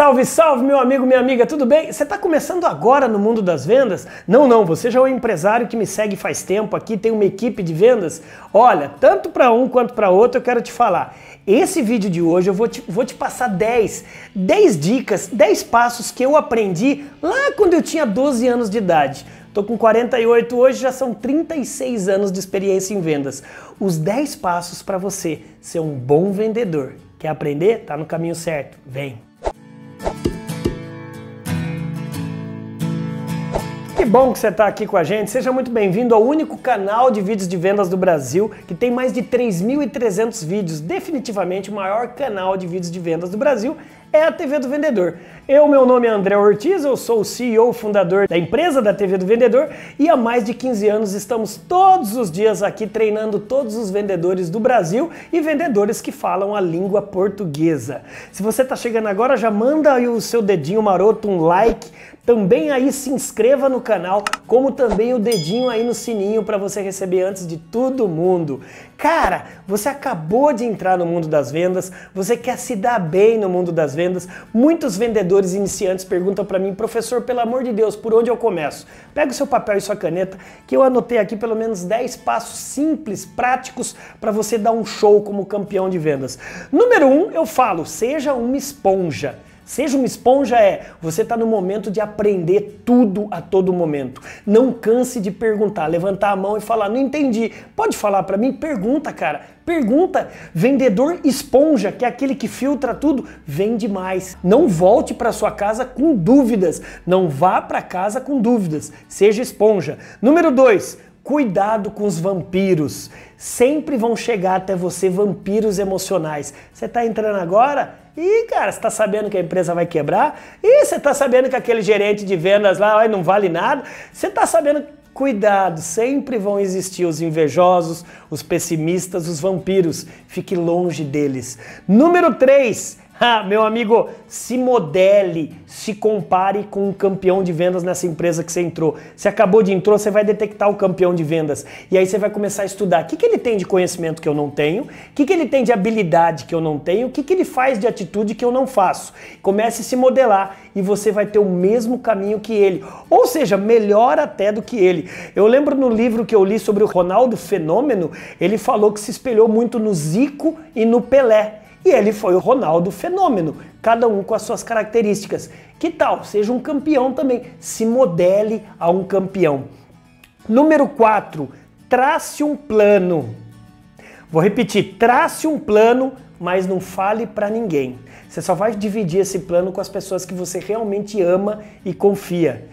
Salve, salve, meu amigo, minha amiga, tudo bem? Você está começando agora no mundo das vendas? Não, não, você já é um empresário que me segue faz tempo aqui, tem uma equipe de vendas. Olha, tanto para um quanto para outro, eu quero te falar. Esse vídeo de hoje eu vou te, vou te passar 10, 10 dicas, 10 passos que eu aprendi lá quando eu tinha 12 anos de idade. Tô com 48 hoje, já são 36 anos de experiência em vendas. Os 10 passos para você ser um bom vendedor. Quer aprender? Tá no caminho certo. Vem. Bom que você está aqui com a gente. Seja muito bem-vindo ao único canal de vídeos de vendas do Brasil que tem mais de 3.300 vídeos. Definitivamente o maior canal de vídeos de vendas do Brasil é a TV do Vendedor. Eu, meu nome é André Ortiz, eu sou o CEO fundador da empresa da TV do Vendedor e há mais de 15 anos estamos todos os dias aqui treinando todos os vendedores do Brasil e vendedores que falam a língua portuguesa. Se você está chegando agora, já manda aí o seu dedinho maroto, um like, também aí se inscreva no canal, como também o dedinho aí no sininho para você receber antes de todo mundo. Cara, você acabou de entrar no mundo das vendas, você quer se dar bem no mundo das vendas. Muitos vendedores iniciantes perguntam para mim, professor, pelo amor de Deus, por onde eu começo? Pega o seu papel e sua caneta, que eu anotei aqui pelo menos 10 passos simples, práticos para você dar um show como campeão de vendas. Número 1, um, eu falo, seja uma esponja. Seja uma esponja é, você está no momento de aprender tudo a todo momento. Não canse de perguntar, levantar a mão e falar, não entendi. Pode falar para mim? Pergunta, cara. Pergunta. Vendedor esponja, que é aquele que filtra tudo, vende mais. Não volte para sua casa com dúvidas. Não vá para casa com dúvidas. Seja esponja. Número 2, Cuidado com os vampiros. Sempre vão chegar até você vampiros emocionais. Você está entrando agora? E, cara, você está sabendo que a empresa vai quebrar? E você está sabendo que aquele gerente de vendas lá não vale nada? Você está sabendo. Cuidado, sempre vão existir os invejosos, os pessimistas, os vampiros. Fique longe deles. Número 3 ah, meu amigo, se modele, se compare com um campeão de vendas nessa empresa que você entrou. Você acabou de entrar, você vai detectar o campeão de vendas. E aí você vai começar a estudar o que, que ele tem de conhecimento que eu não tenho, o que, que ele tem de habilidade que eu não tenho, o que, que ele faz de atitude que eu não faço. Comece a se modelar e você vai ter o mesmo caminho que ele. Ou seja, melhor até do que ele. Eu lembro no livro que eu li sobre o Ronaldo Fenômeno, ele falou que se espelhou muito no Zico e no Pelé. E ele foi o Ronaldo fenômeno, cada um com as suas características. Que tal? Seja um campeão também, se modele a um campeão. Número 4, trace um plano. Vou repetir, trace um plano, mas não fale para ninguém. Você só vai dividir esse plano com as pessoas que você realmente ama e confia.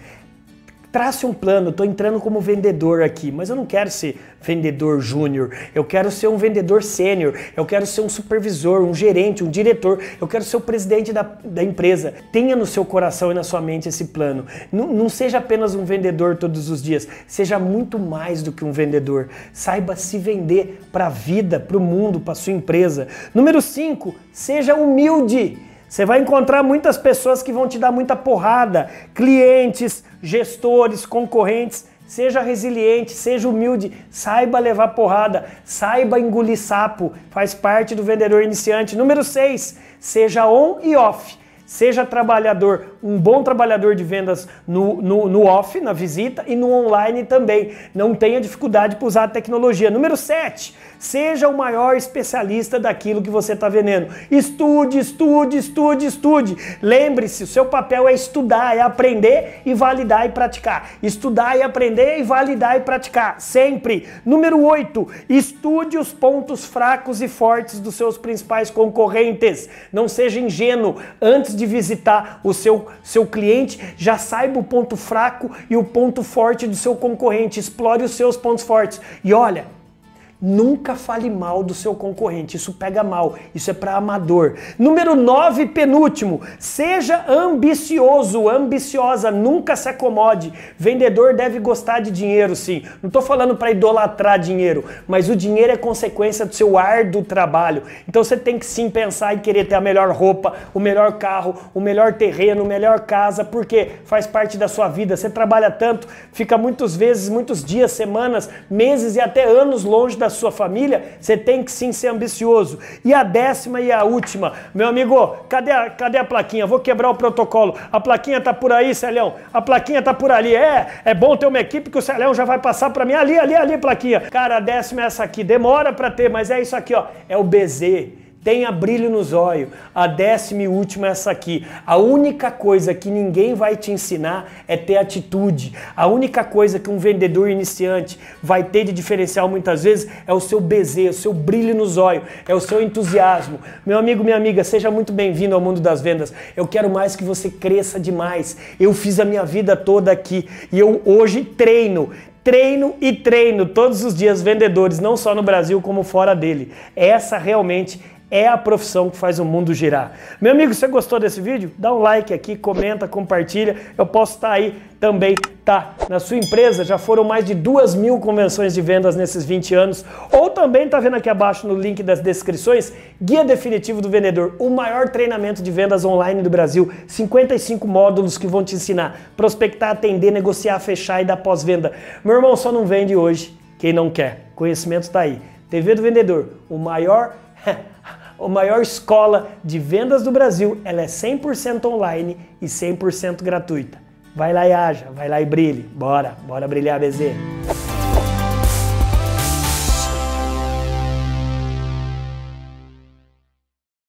Trace um plano, estou entrando como vendedor aqui, mas eu não quero ser vendedor júnior, eu quero ser um vendedor sênior, eu quero ser um supervisor, um gerente, um diretor, eu quero ser o presidente da, da empresa. Tenha no seu coração e na sua mente esse plano. Não, não seja apenas um vendedor todos os dias, seja muito mais do que um vendedor. Saiba se vender para a vida, para o mundo, para sua empresa. Número 5, seja humilde. Você vai encontrar muitas pessoas que vão te dar muita porrada, clientes, gestores, concorrentes. Seja resiliente, seja humilde, saiba levar porrada, saiba engolir sapo, faz parte do vendedor iniciante. Número 6, seja on e off. Seja trabalhador, um bom trabalhador de vendas no, no, no off, na visita e no online também. Não tenha dificuldade para usar a tecnologia. Número 7, seja o maior especialista daquilo que você está vendendo. Estude, estude, estude, estude. Lembre-se, o seu papel é estudar, é aprender e validar e praticar. Estudar e aprender e validar e praticar. Sempre. Número 8, estude os pontos fracos e fortes dos seus principais concorrentes. Não seja ingênuo. Antes de visitar o seu, seu cliente, já saiba o ponto fraco e o ponto forte do seu concorrente, explore os seus pontos fortes. E olha, Nunca fale mal do seu concorrente, isso pega mal, isso é para amador. Número 9, penúltimo, seja ambicioso, ambiciosa, nunca se acomode. Vendedor deve gostar de dinheiro, sim. Não estou falando para idolatrar dinheiro, mas o dinheiro é consequência do seu árduo trabalho. Então você tem que sim pensar em querer ter a melhor roupa, o melhor carro, o melhor terreno, a melhor casa, porque faz parte da sua vida. Você trabalha tanto, fica muitas vezes, muitos dias, semanas, meses e até anos longe da da sua família, você tem que sim ser ambicioso. E a décima e a última, meu amigo, cadê a, cadê a plaquinha? Vou quebrar o protocolo. A plaquinha tá por aí, Celhão. A plaquinha tá por ali. É, é bom ter uma equipe que o Celhão já vai passar para mim. Ali, ali, ali, plaquinha. Cara, a décima é essa aqui. Demora para ter, mas é isso aqui, ó. É o BZ tenha brilho nos olhos. A décima e última é essa aqui. A única coisa que ninguém vai te ensinar é ter atitude. A única coisa que um vendedor iniciante vai ter de diferencial muitas vezes é o seu BZ, o seu brilho nos olhos, é o seu entusiasmo. Meu amigo, minha amiga, seja muito bem-vindo ao mundo das vendas. Eu quero mais que você cresça demais. Eu fiz a minha vida toda aqui e eu hoje treino treino e treino todos os dias vendedores, não só no Brasil como fora dele. Essa realmente é a profissão que faz o mundo girar. Meu amigo, você gostou desse vídeo? Dá um like aqui, comenta, compartilha. Eu posso estar aí também, tá? Na sua empresa já foram mais de duas mil convenções de vendas nesses 20 anos. Ou também tá vendo aqui abaixo no link das descrições, Guia Definitivo do Vendedor, o maior treinamento de vendas online do Brasil. 55 módulos que vão te ensinar prospectar, atender, negociar, fechar e dar pós-venda. Meu irmão, só não vende hoje quem não quer. Conhecimento está aí. TV do Vendedor, o maior a maior escola de vendas do Brasil, ela é 100% online e 100% gratuita. Vai lá e haja, vai lá e brilhe. Bora, bora brilhar, BZ.